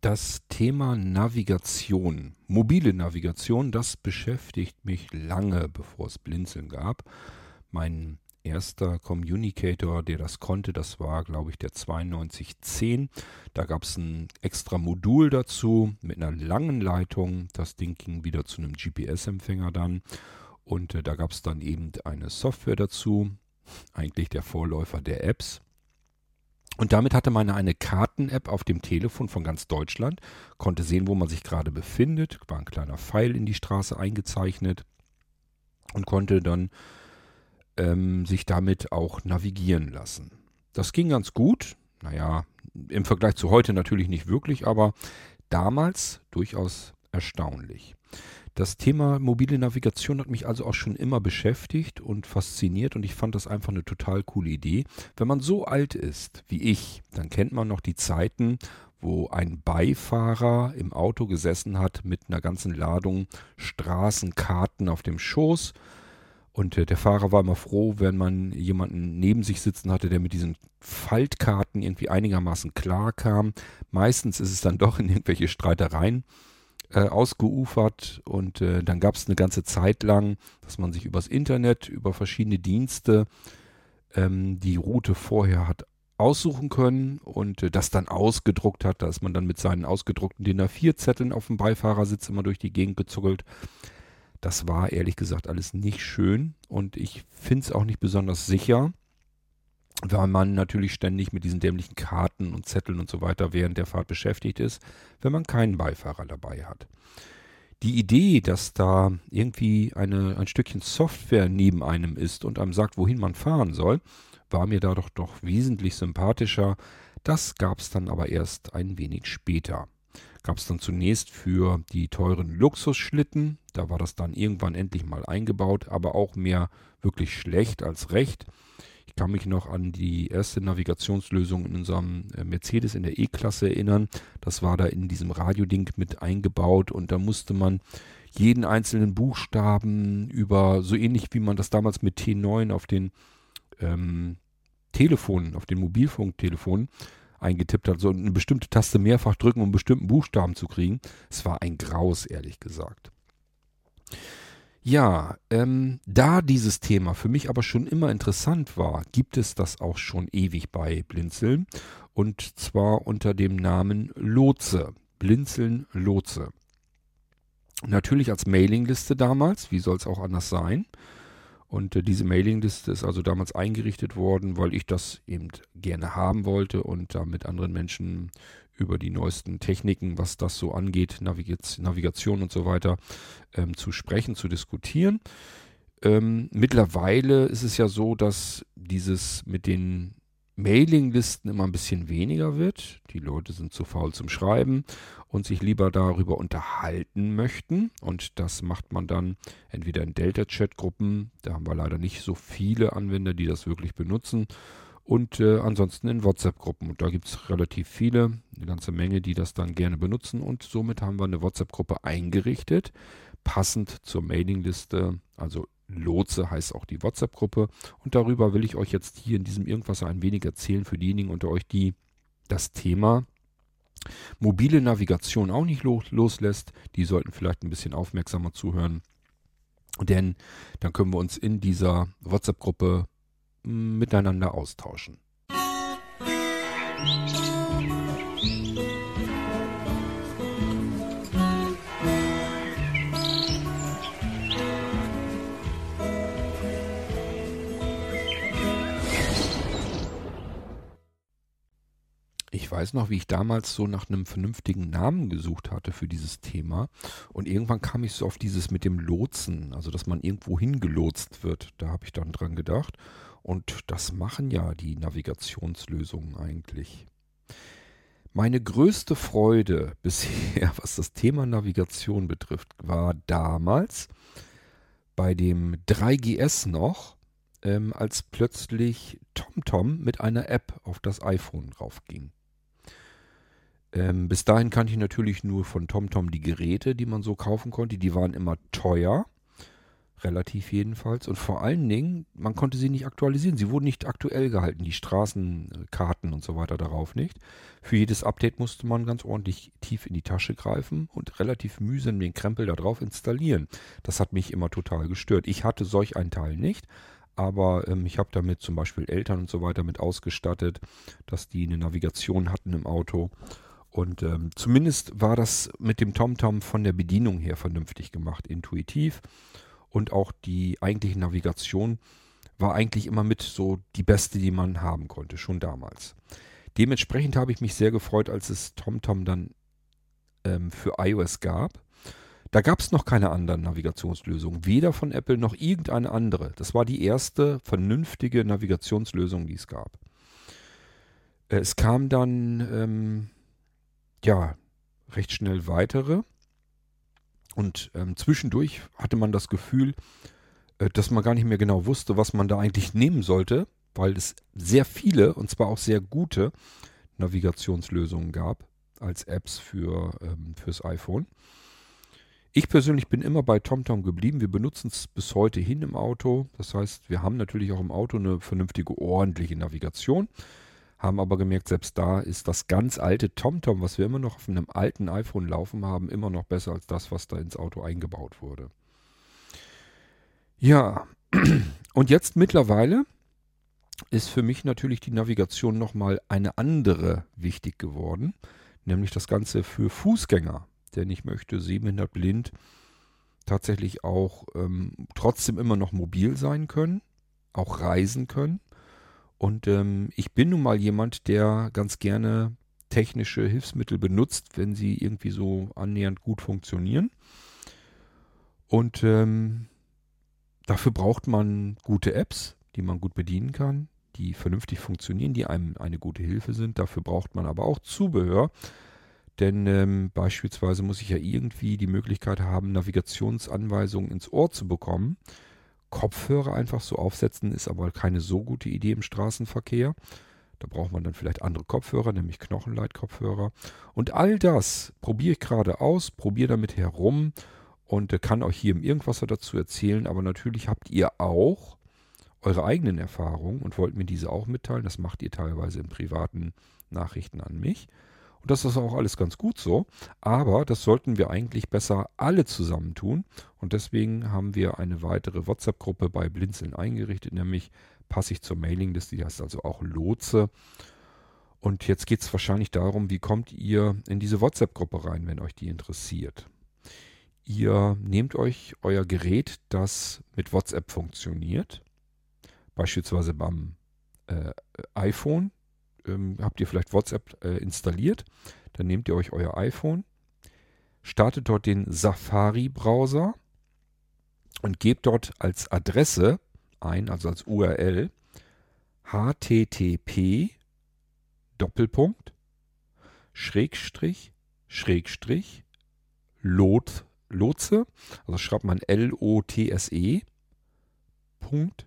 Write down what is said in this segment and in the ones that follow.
Das Thema Navigation, mobile Navigation, das beschäftigt mich lange, bevor es Blinzeln gab. Mein erster Communicator, der das konnte, das war, glaube ich, der 9210. Da gab es ein extra Modul dazu mit einer langen Leitung. Das Ding ging wieder zu einem GPS-Empfänger dann. Und äh, da gab es dann eben eine Software dazu, eigentlich der Vorläufer der Apps. Und damit hatte man eine Karten-App auf dem Telefon von ganz Deutschland, konnte sehen, wo man sich gerade befindet, war ein kleiner Pfeil in die Straße eingezeichnet und konnte dann ähm, sich damit auch navigieren lassen. Das ging ganz gut. Naja, im Vergleich zu heute natürlich nicht wirklich, aber damals durchaus erstaunlich. Das Thema mobile Navigation hat mich also auch schon immer beschäftigt und fasziniert und ich fand das einfach eine total coole Idee. Wenn man so alt ist wie ich, dann kennt man noch die Zeiten, wo ein Beifahrer im Auto gesessen hat mit einer ganzen Ladung Straßenkarten auf dem Schoß. Und äh, der Fahrer war immer froh, wenn man jemanden neben sich sitzen hatte, der mit diesen Faltkarten irgendwie einigermaßen klar kam. Meistens ist es dann doch in irgendwelche Streitereien äh, ausgeufert und äh, dann gab es eine ganze Zeit lang, dass man sich übers Internet, über verschiedene Dienste ähm, die Route vorher hat aussuchen können und äh, das dann ausgedruckt hat. Da ist man dann mit seinen ausgedruckten DIN A4-Zetteln auf dem Beifahrersitz immer durch die Gegend gezuckelt. Das war ehrlich gesagt alles nicht schön und ich finde es auch nicht besonders sicher weil man natürlich ständig mit diesen dämlichen Karten und Zetteln und so weiter während der Fahrt beschäftigt ist, wenn man keinen Beifahrer dabei hat. Die Idee, dass da irgendwie eine, ein Stückchen Software neben einem ist und einem sagt, wohin man fahren soll, war mir da doch doch wesentlich sympathischer. Das gab es dann aber erst ein wenig später. Gab es dann zunächst für die teuren Luxusschlitten, da war das dann irgendwann endlich mal eingebaut, aber auch mehr wirklich schlecht als recht kann mich noch an die erste Navigationslösung in unserem äh, Mercedes in der E-Klasse erinnern. Das war da in diesem Radioding mit eingebaut und da musste man jeden einzelnen Buchstaben über, so ähnlich wie man das damals mit T9 auf den ähm, Telefonen, auf den Mobilfunktelefonen eingetippt hat, so eine bestimmte Taste mehrfach drücken, um bestimmten Buchstaben zu kriegen. Es war ein Graus, ehrlich gesagt. Ja, ähm, da dieses Thema für mich aber schon immer interessant war, gibt es das auch schon ewig bei Blinzeln. Und zwar unter dem Namen Lotse. Blinzeln Lotse. Natürlich als Mailingliste damals, wie soll es auch anders sein. Und äh, diese Mailingliste ist also damals eingerichtet worden, weil ich das eben gerne haben wollte und da mit anderen Menschen über die neuesten Techniken, was das so angeht, Navigation und so weiter, ähm, zu sprechen, zu diskutieren. Ähm, mittlerweile ist es ja so, dass dieses mit den Mailinglisten immer ein bisschen weniger wird. Die Leute sind zu faul zum Schreiben und sich lieber darüber unterhalten möchten. Und das macht man dann entweder in Delta-Chat-Gruppen. Da haben wir leider nicht so viele Anwender, die das wirklich benutzen und äh, ansonsten in WhatsApp-Gruppen. Und da gibt es relativ viele, eine ganze Menge, die das dann gerne benutzen. Und somit haben wir eine WhatsApp-Gruppe eingerichtet, passend zur Mailingliste. Also Lotse heißt auch die WhatsApp-Gruppe. Und darüber will ich euch jetzt hier in diesem Irgendwas ein wenig erzählen für diejenigen unter euch, die das Thema mobile Navigation auch nicht loslässt. Die sollten vielleicht ein bisschen aufmerksamer zuhören. Denn dann können wir uns in dieser WhatsApp-Gruppe miteinander austauschen. Ich weiß noch, wie ich damals so nach einem vernünftigen Namen gesucht hatte für dieses Thema. Und irgendwann kam ich so auf dieses mit dem Lotsen, also dass man irgendwo hingelotst wird. Da habe ich dann dran gedacht. Und das machen ja die Navigationslösungen eigentlich. Meine größte Freude bisher, was das Thema Navigation betrifft, war damals bei dem 3GS noch, ähm, als plötzlich TomTom mit einer App auf das iPhone draufging. Ähm, bis dahin kannte ich natürlich nur von TomTom die Geräte, die man so kaufen konnte. Die waren immer teuer Relativ jedenfalls. Und vor allen Dingen, man konnte sie nicht aktualisieren. Sie wurden nicht aktuell gehalten, die Straßenkarten und so weiter darauf nicht. Für jedes Update musste man ganz ordentlich tief in die Tasche greifen und relativ mühsam den Krempel da drauf installieren. Das hat mich immer total gestört. Ich hatte solch einen Teil nicht, aber ähm, ich habe damit zum Beispiel Eltern und so weiter mit ausgestattet, dass die eine Navigation hatten im Auto. Und ähm, zumindest war das mit dem TomTom von der Bedienung her vernünftig gemacht, intuitiv und auch die eigentliche Navigation war eigentlich immer mit so die beste, die man haben konnte, schon damals. Dementsprechend habe ich mich sehr gefreut, als es TomTom dann ähm, für iOS gab. Da gab es noch keine anderen Navigationslösungen, weder von Apple noch irgendeine andere. Das war die erste vernünftige Navigationslösung, die es gab. Äh, es kam dann ähm, ja recht schnell weitere. Und ähm, zwischendurch hatte man das Gefühl, äh, dass man gar nicht mehr genau wusste, was man da eigentlich nehmen sollte, weil es sehr viele und zwar auch sehr gute Navigationslösungen gab als Apps für ähm, fürs iPhone. Ich persönlich bin immer bei TomTom geblieben. Wir benutzen es bis heute hin im Auto. Das heißt, wir haben natürlich auch im Auto eine vernünftige, ordentliche Navigation haben aber gemerkt, selbst da ist das ganz alte TomTom, was wir immer noch auf einem alten iPhone laufen haben, immer noch besser als das, was da ins Auto eingebaut wurde. Ja, und jetzt mittlerweile ist für mich natürlich die Navigation nochmal eine andere wichtig geworden, nämlich das Ganze für Fußgänger. Denn ich möchte sehbehindert blind tatsächlich auch ähm, trotzdem immer noch mobil sein können, auch reisen können und ähm, ich bin nun mal jemand, der ganz gerne technische Hilfsmittel benutzt, wenn sie irgendwie so annähernd gut funktionieren. Und ähm, dafür braucht man gute Apps, die man gut bedienen kann, die vernünftig funktionieren, die einem eine gute Hilfe sind. Dafür braucht man aber auch Zubehör. Denn ähm, beispielsweise muss ich ja irgendwie die Möglichkeit haben, Navigationsanweisungen ins Ohr zu bekommen. Kopfhörer einfach so aufsetzen, ist aber keine so gute Idee im Straßenverkehr. Da braucht man dann vielleicht andere Kopfhörer, nämlich Knochenleitkopfhörer. Und all das probiere ich gerade aus, probiere damit herum und äh, kann euch hier im Irgendwas dazu erzählen. Aber natürlich habt ihr auch eure eigenen Erfahrungen und wollt mir diese auch mitteilen. Das macht ihr teilweise in privaten Nachrichten an mich. Und das ist auch alles ganz gut so. Aber das sollten wir eigentlich besser alle zusammen tun. Und deswegen haben wir eine weitere WhatsApp-Gruppe bei Blinzeln eingerichtet, nämlich passe ich zur Mailingliste, die heißt also auch Lotse. Und jetzt geht es wahrscheinlich darum, wie kommt ihr in diese WhatsApp-Gruppe rein, wenn euch die interessiert. Ihr nehmt euch euer Gerät, das mit WhatsApp funktioniert, beispielsweise beim äh, iPhone, ähm, habt ihr vielleicht WhatsApp äh, installiert. Dann nehmt ihr euch euer iPhone, startet dort den Safari-Browser und gebt dort als Adresse ein, also als URL, http Doppelpunkt Schrägstrich Schrägstrich Lot, Lotse, also schreibt man L-O-T-S-E Punkt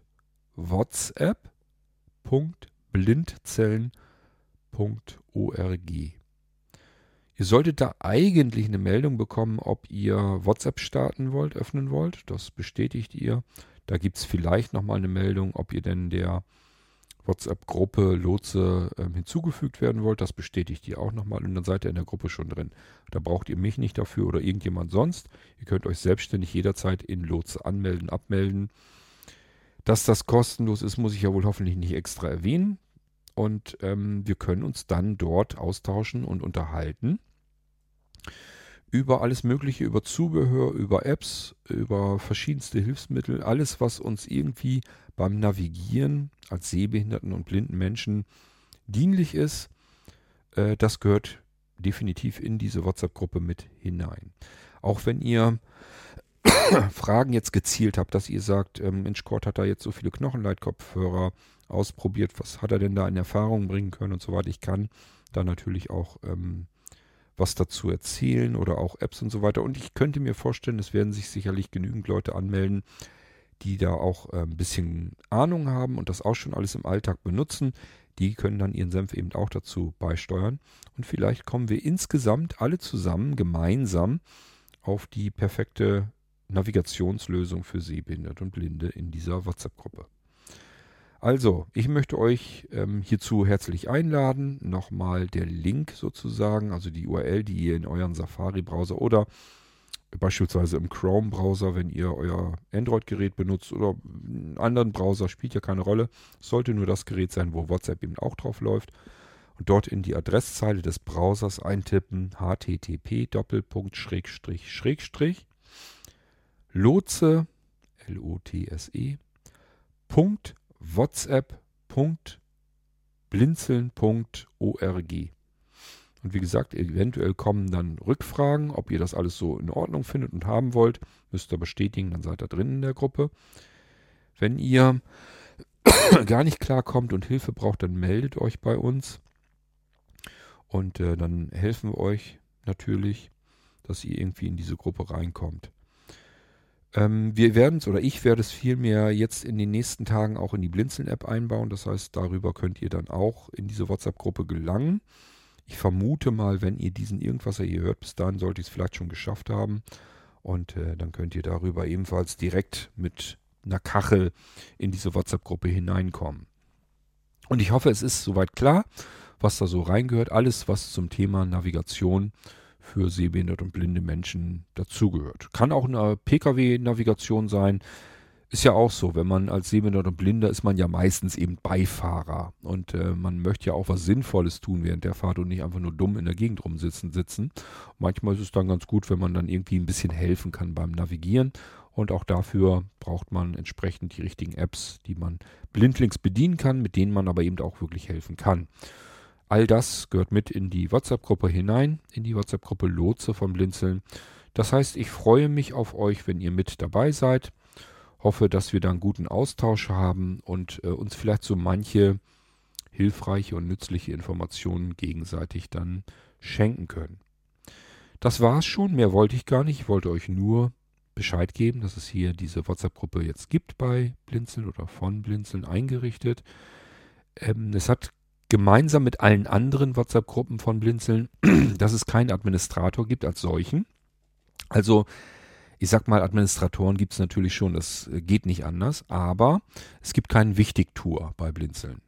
WhatsApp Punkt Blindzellen www.whatsapp.org. Ihr solltet da eigentlich eine Meldung bekommen, ob ihr WhatsApp starten wollt, öffnen wollt. Das bestätigt ihr. Da gibt es vielleicht nochmal eine Meldung, ob ihr denn der WhatsApp-Gruppe Lotse äh, hinzugefügt werden wollt. Das bestätigt ihr auch nochmal und dann seid ihr in der Gruppe schon drin. Da braucht ihr mich nicht dafür oder irgendjemand sonst. Ihr könnt euch selbstständig jederzeit in Lotse anmelden, abmelden. Dass das kostenlos ist, muss ich ja wohl hoffentlich nicht extra erwähnen und ähm, wir können uns dann dort austauschen und unterhalten über alles Mögliche, über Zubehör, über Apps, über verschiedenste Hilfsmittel, alles, was uns irgendwie beim Navigieren als sehbehinderten und blinden Menschen dienlich ist, äh, das gehört definitiv in diese WhatsApp-Gruppe mit hinein. Auch wenn ihr Fragen jetzt gezielt habt, dass ihr sagt, ähm, Mensch, Kurt hat da jetzt so viele Knochenleitkopfhörer ausprobiert, was hat er denn da in Erfahrung bringen können und so weiter. Ich kann da natürlich auch ähm, was dazu erzählen oder auch Apps und so weiter. Und ich könnte mir vorstellen, es werden sich sicherlich genügend Leute anmelden, die da auch äh, ein bisschen Ahnung haben und das auch schon alles im Alltag benutzen. Die können dann ihren Senf eben auch dazu beisteuern. Und vielleicht kommen wir insgesamt alle zusammen gemeinsam auf die perfekte Navigationslösung für Sehbehinderte und Blinde in dieser WhatsApp-Gruppe. Also, ich möchte euch ähm, hierzu herzlich einladen. Nochmal der Link sozusagen, also die URL, die ihr in euren Safari-Browser oder beispielsweise im Chrome-Browser, wenn ihr euer Android-Gerät benutzt oder einen anderen Browser, spielt ja keine Rolle. Es sollte nur das Gerät sein, wo WhatsApp eben auch drauf läuft. Und dort in die Adresszeile des Browsers eintippen http lotse L-O-T-S-E whatsapp.blinzeln.org. Und wie gesagt, eventuell kommen dann Rückfragen, ob ihr das alles so in Ordnung findet und haben wollt. Müsst ihr bestätigen, dann seid ihr drin in der Gruppe. Wenn ihr gar nicht klarkommt und Hilfe braucht, dann meldet euch bei uns. Und äh, dann helfen wir euch natürlich, dass ihr irgendwie in diese Gruppe reinkommt. Ähm, wir werden es, oder ich werde es vielmehr jetzt in den nächsten Tagen auch in die Blinzeln-App einbauen. Das heißt, darüber könnt ihr dann auch in diese WhatsApp-Gruppe gelangen. Ich vermute mal, wenn ihr diesen Irgendwasser hier hört, bis dahin sollte ich es vielleicht schon geschafft haben. Und äh, dann könnt ihr darüber ebenfalls direkt mit einer Kachel in diese WhatsApp-Gruppe hineinkommen. Und ich hoffe, es ist soweit klar, was da so reingehört. Alles, was zum Thema Navigation für sehbehinderte und blinde Menschen dazugehört. Kann auch eine Pkw-Navigation sein. Ist ja auch so, wenn man als Sehbehinderter und Blinder ist man ja meistens eben Beifahrer. Und äh, man möchte ja auch was Sinnvolles tun während der Fahrt und nicht einfach nur dumm in der Gegend rumsitzen. sitzen. Manchmal ist es dann ganz gut, wenn man dann irgendwie ein bisschen helfen kann beim Navigieren. Und auch dafür braucht man entsprechend die richtigen Apps, die man blindlings bedienen kann, mit denen man aber eben auch wirklich helfen kann. All das gehört mit in die WhatsApp-Gruppe hinein, in die WhatsApp-Gruppe Lotse von Blinzeln. Das heißt, ich freue mich auf euch, wenn ihr mit dabei seid hoffe, dass wir da einen guten Austausch haben und äh, uns vielleicht so manche hilfreiche und nützliche Informationen gegenseitig dann schenken können. Das war's schon, mehr wollte ich gar nicht. Ich wollte euch nur Bescheid geben, dass es hier diese WhatsApp-Gruppe jetzt gibt bei Blinzeln oder von Blinzeln eingerichtet. Ähm, es hat gemeinsam mit allen anderen WhatsApp-Gruppen von Blinzeln, dass es keinen Administrator gibt als solchen. Also ich sag mal, Administratoren gibt es natürlich schon, das äh, geht nicht anders, aber es gibt keinen Wichtigtour bei Blinzeln.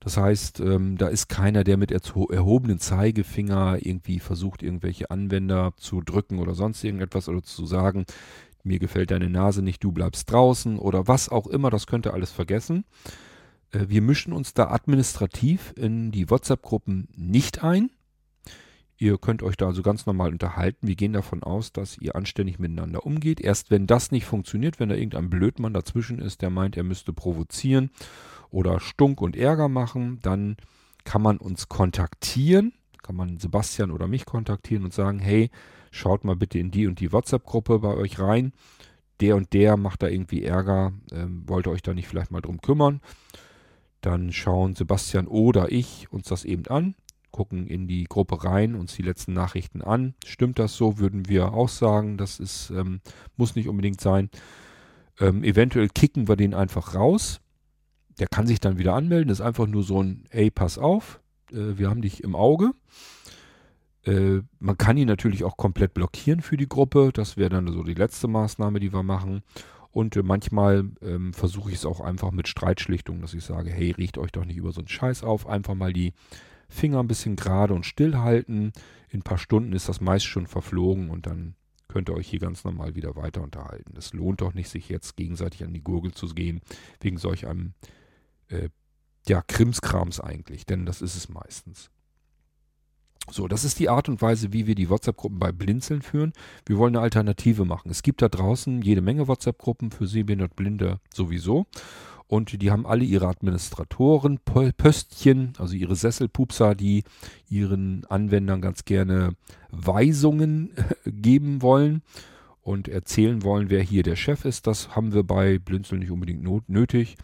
Das heißt, ähm, da ist keiner, der mit erhobenen Zeigefinger irgendwie versucht, irgendwelche Anwender zu drücken oder sonst irgendetwas oder zu sagen, mir gefällt deine Nase nicht, du bleibst draußen oder was auch immer, das könnt ihr alles vergessen. Äh, wir mischen uns da administrativ in die WhatsApp-Gruppen nicht ein. Ihr könnt euch da also ganz normal unterhalten. Wir gehen davon aus, dass ihr anständig miteinander umgeht. Erst wenn das nicht funktioniert, wenn da irgendein Blödmann dazwischen ist, der meint, er müsste provozieren oder Stunk und Ärger machen, dann kann man uns kontaktieren. Kann man Sebastian oder mich kontaktieren und sagen, hey, schaut mal bitte in die und die WhatsApp-Gruppe bei euch rein. Der und der macht da irgendwie Ärger. Ähm, wollt ihr euch da nicht vielleicht mal drum kümmern? Dann schauen Sebastian oder ich uns das eben an gucken in die Gruppe rein, uns die letzten Nachrichten an. Stimmt das so, würden wir auch sagen. Das ist, ähm, muss nicht unbedingt sein. Ähm, eventuell kicken wir den einfach raus. Der kann sich dann wieder anmelden. Das ist einfach nur so ein, ey, pass auf, äh, wir haben dich im Auge. Äh, man kann ihn natürlich auch komplett blockieren für die Gruppe. Das wäre dann so die letzte Maßnahme, die wir machen. Und äh, manchmal ähm, versuche ich es auch einfach mit Streitschlichtung, dass ich sage, hey, riecht euch doch nicht über so einen Scheiß auf. Einfach mal die Finger ein bisschen gerade und still halten. In ein paar Stunden ist das meist schon verflogen und dann könnt ihr euch hier ganz normal wieder weiter unterhalten. Es lohnt doch nicht, sich jetzt gegenseitig an die Gurgel zu gehen, wegen solch einem, äh, ja, Krimskrams eigentlich, denn das ist es meistens. So, das ist die Art und Weise, wie wir die WhatsApp-Gruppen bei Blinzeln führen. Wir wollen eine Alternative machen. Es gibt da draußen jede Menge WhatsApp-Gruppen für Sehbehinderte Blinde sowieso und die haben alle ihre Administratoren, Pöstchen, also ihre Sesselpupser, die ihren Anwendern ganz gerne Weisungen geben wollen und erzählen wollen, wer hier der Chef ist. Das haben wir bei Blinzeln nicht unbedingt nötig.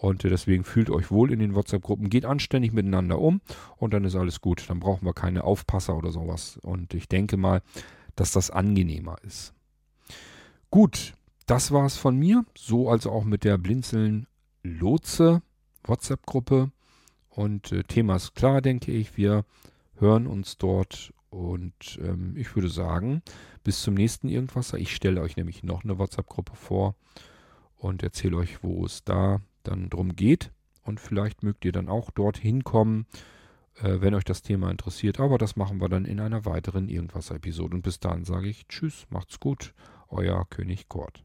Und deswegen fühlt euch wohl in den WhatsApp-Gruppen, geht anständig miteinander um und dann ist alles gut. Dann brauchen wir keine Aufpasser oder sowas. Und ich denke mal, dass das angenehmer ist. Gut, das war es von mir. So also auch mit der Blinzeln Lotse WhatsApp-Gruppe. Und äh, Thema ist klar, denke ich. Wir hören uns dort Und ähm, ich würde sagen, bis zum nächsten Irgendwasser. Ich stelle euch nämlich noch eine WhatsApp-Gruppe vor und erzähle euch, wo es da dann drum geht. Und vielleicht mögt ihr dann auch dorthin kommen, äh, wenn euch das Thema interessiert. Aber das machen wir dann in einer weiteren Irgendwas-Episode. Und bis dahin sage ich Tschüss, macht's gut, euer König Kort.